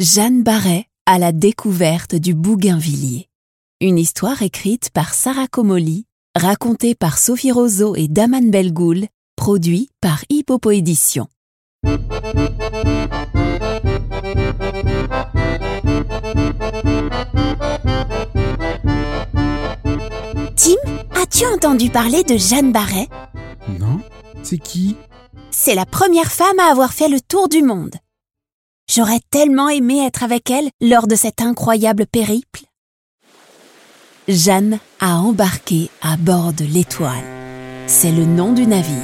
Jeanne Barret à la découverte du Bougainvillier. Une histoire écrite par Sarah Comoli, racontée par Sophie Roseau et Daman Belgoul, produit par Hippopo Édition. Tim, as-tu entendu parler de Jeanne Barret? Non C'est qui? C'est la première femme à avoir fait le tour du monde. J'aurais tellement aimé être avec elle lors de cet incroyable périple. Jeanne a embarqué à bord de l'Étoile. C'est le nom du navire.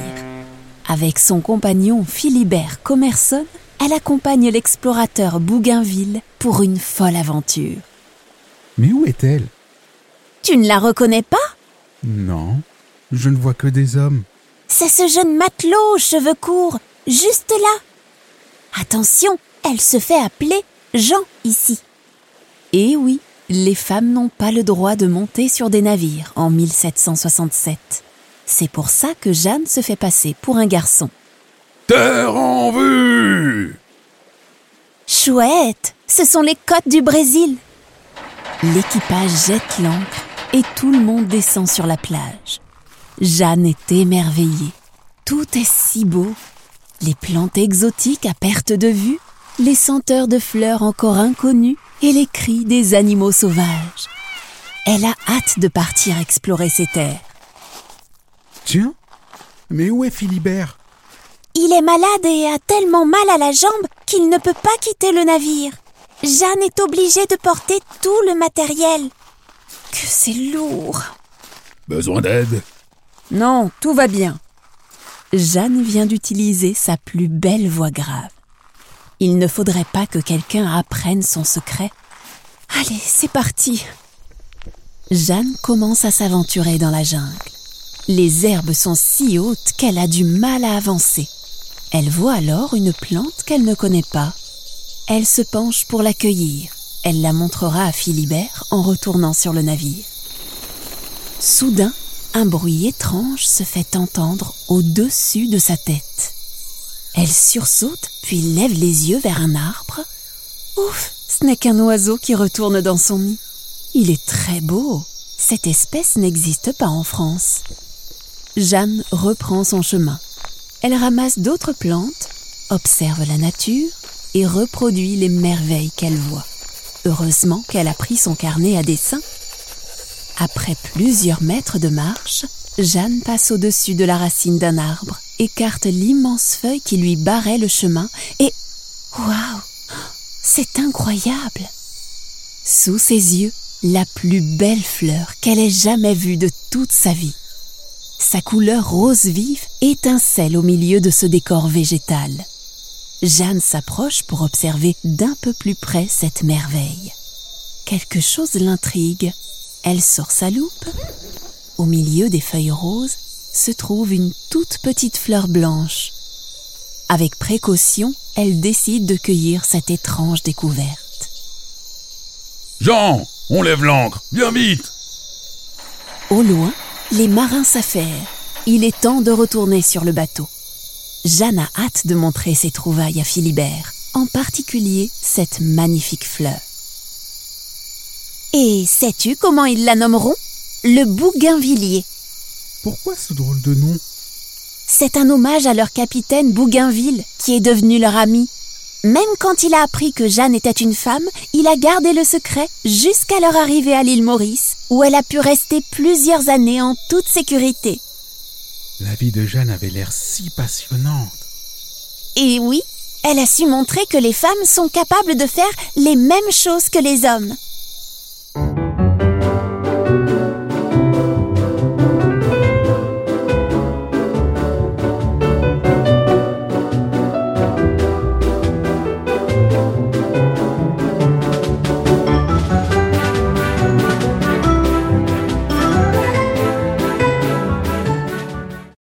Avec son compagnon Philibert Commerson, elle accompagne l'explorateur Bougainville pour une folle aventure. Mais où est-elle? Tu ne la reconnais pas? Non, je ne vois que des hommes. C'est ce jeune matelot aux cheveux courts, juste là. Attention, elle se fait appeler Jean ici. Et oui, les femmes n'ont pas le droit de monter sur des navires en 1767. C'est pour ça que Jeanne se fait passer pour un garçon. Terre en vue Chouette, ce sont les côtes du Brésil. L'équipage jette l'ancre et tout le monde descend sur la plage. Jeanne est émerveillée. Tout est si beau. Les plantes exotiques à perte de vue, les senteurs de fleurs encore inconnues et les cris des animaux sauvages. Elle a hâte de partir explorer ces terres. Tiens, mais où est Philibert? Il est malade et a tellement mal à la jambe qu'il ne peut pas quitter le navire. Jeanne est obligée de porter tout le matériel. Que c'est lourd. Besoin d'aide? Non, tout va bien. Jeanne vient d'utiliser sa plus belle voix grave. Il ne faudrait pas que quelqu'un apprenne son secret. Allez, c'est parti. Jeanne commence à s'aventurer dans la jungle. Les herbes sont si hautes qu'elle a du mal à avancer. Elle voit alors une plante qu'elle ne connaît pas. Elle se penche pour la cueillir. Elle la montrera à Philibert en retournant sur le navire. Soudain, un bruit étrange se fait entendre au-dessus de sa tête. Elle sursaute, puis lève les yeux vers un arbre. Ouf, ce n'est qu'un oiseau qui retourne dans son nid. Il est très beau. Cette espèce n'existe pas en France. Jeanne reprend son chemin. Elle ramasse d'autres plantes, observe la nature et reproduit les merveilles qu'elle voit. Heureusement qu'elle a pris son carnet à dessin. Après plusieurs mètres de marche, Jeanne passe au-dessus de la racine d'un arbre, écarte l'immense feuille qui lui barrait le chemin et... Waouh C'est incroyable Sous ses yeux, la plus belle fleur qu'elle ait jamais vue de toute sa vie. Sa couleur rose vive étincelle au milieu de ce décor végétal. Jeanne s'approche pour observer d'un peu plus près cette merveille. Quelque chose l'intrigue. Elle sort sa loupe. Au milieu des feuilles roses se trouve une toute petite fleur blanche. Avec précaution, elle décide de cueillir cette étrange découverte. Jean, on lève l'ancre, viens vite Au loin, les marins s'affairent. Il est temps de retourner sur le bateau. Jeanne a hâte de montrer ses trouvailles à Philibert, en particulier cette magnifique fleur. Et sais-tu comment ils la nommeront? Le Bougainvillier. Pourquoi ce drôle de nom? C'est un hommage à leur capitaine Bougainville, qui est devenu leur ami. Même quand il a appris que Jeanne était une femme, il a gardé le secret jusqu'à leur arrivée à l'île Maurice, où elle a pu rester plusieurs années en toute sécurité. La vie de Jeanne avait l'air si passionnante. Et oui, elle a su montrer que les femmes sont capables de faire les mêmes choses que les hommes.